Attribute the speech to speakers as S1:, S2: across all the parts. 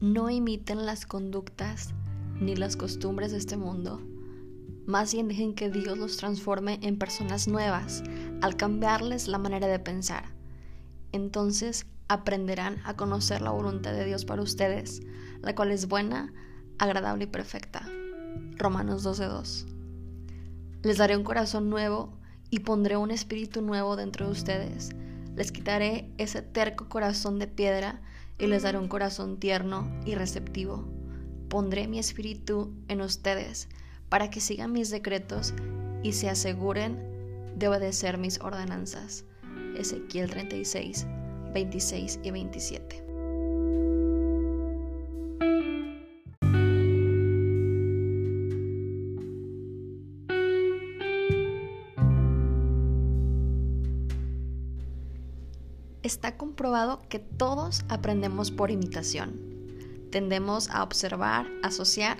S1: no imiten las conductas ni las costumbres de este mundo. Más bien dejen que Dios los transforme en personas nuevas al cambiarles la manera de pensar. Entonces aprenderán a conocer la voluntad de Dios para ustedes, la cual es buena, agradable y perfecta. Romanos 12:2. Les daré un corazón nuevo y pondré un espíritu nuevo dentro de ustedes. Les quitaré ese terco corazón de piedra y les daré un corazón tierno y receptivo. Pondré mi espíritu en ustedes para que sigan mis decretos y se aseguren de obedecer mis ordenanzas. Ezequiel 36, 26 y 27. Está comprobado que todos aprendemos por imitación. Tendemos a observar, asociar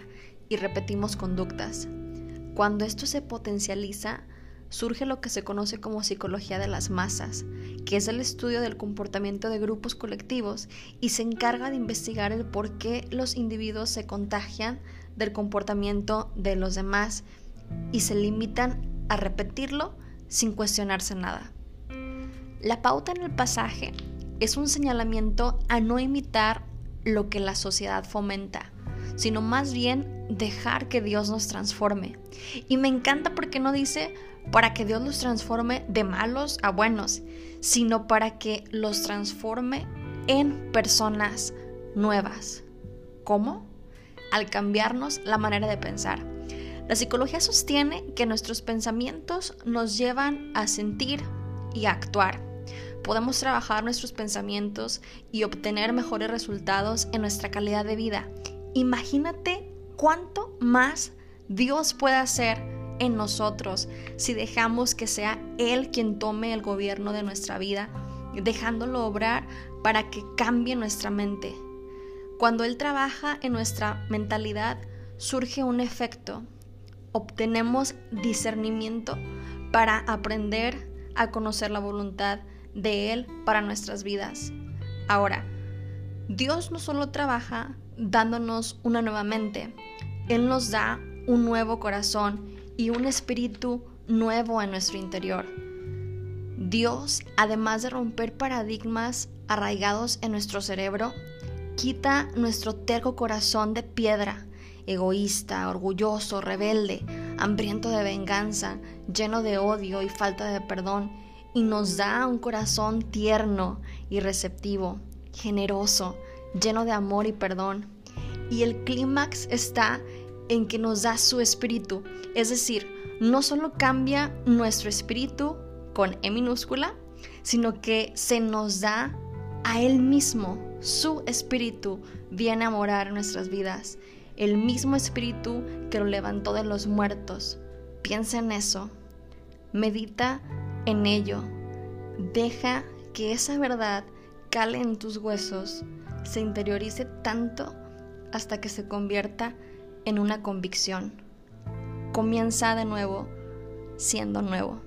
S1: y repetimos conductas. Cuando esto se potencializa, surge lo que se conoce como psicología de las masas, que es el estudio del comportamiento de grupos colectivos y se encarga de investigar el por qué los individuos se contagian del comportamiento de los demás y se limitan a repetirlo sin cuestionarse nada. La pauta en el pasaje es un señalamiento a no imitar lo que la sociedad fomenta, sino más bien dejar que Dios nos transforme. Y me encanta porque no dice para que Dios los transforme de malos a buenos, sino para que los transforme en personas nuevas. ¿Cómo? Al cambiarnos la manera de pensar. La psicología sostiene que nuestros pensamientos nos llevan a sentir y a actuar podemos trabajar nuestros pensamientos y obtener mejores resultados en nuestra calidad de vida. Imagínate cuánto más Dios puede hacer en nosotros si dejamos que sea Él quien tome el gobierno de nuestra vida, dejándolo obrar para que cambie nuestra mente. Cuando Él trabaja en nuestra mentalidad, surge un efecto. Obtenemos discernimiento para aprender a conocer la voluntad de Él para nuestras vidas. Ahora, Dios no solo trabaja dándonos una nueva mente, Él nos da un nuevo corazón y un espíritu nuevo en nuestro interior. Dios, además de romper paradigmas arraigados en nuestro cerebro, quita nuestro terco corazón de piedra, egoísta, orgulloso, rebelde, hambriento de venganza, lleno de odio y falta de perdón, y nos da un corazón tierno y receptivo, generoso, lleno de amor y perdón. Y el clímax está en que nos da su espíritu, es decir, no solo cambia nuestro espíritu con E minúscula, sino que se nos da a Él mismo, su espíritu viene a morar en nuestras vidas, el mismo espíritu que lo levantó de los muertos. Piensa en eso, medita en ello. Deja que esa verdad cale en tus huesos, se interiorice tanto hasta que se convierta en una convicción. Comienza de nuevo siendo nuevo.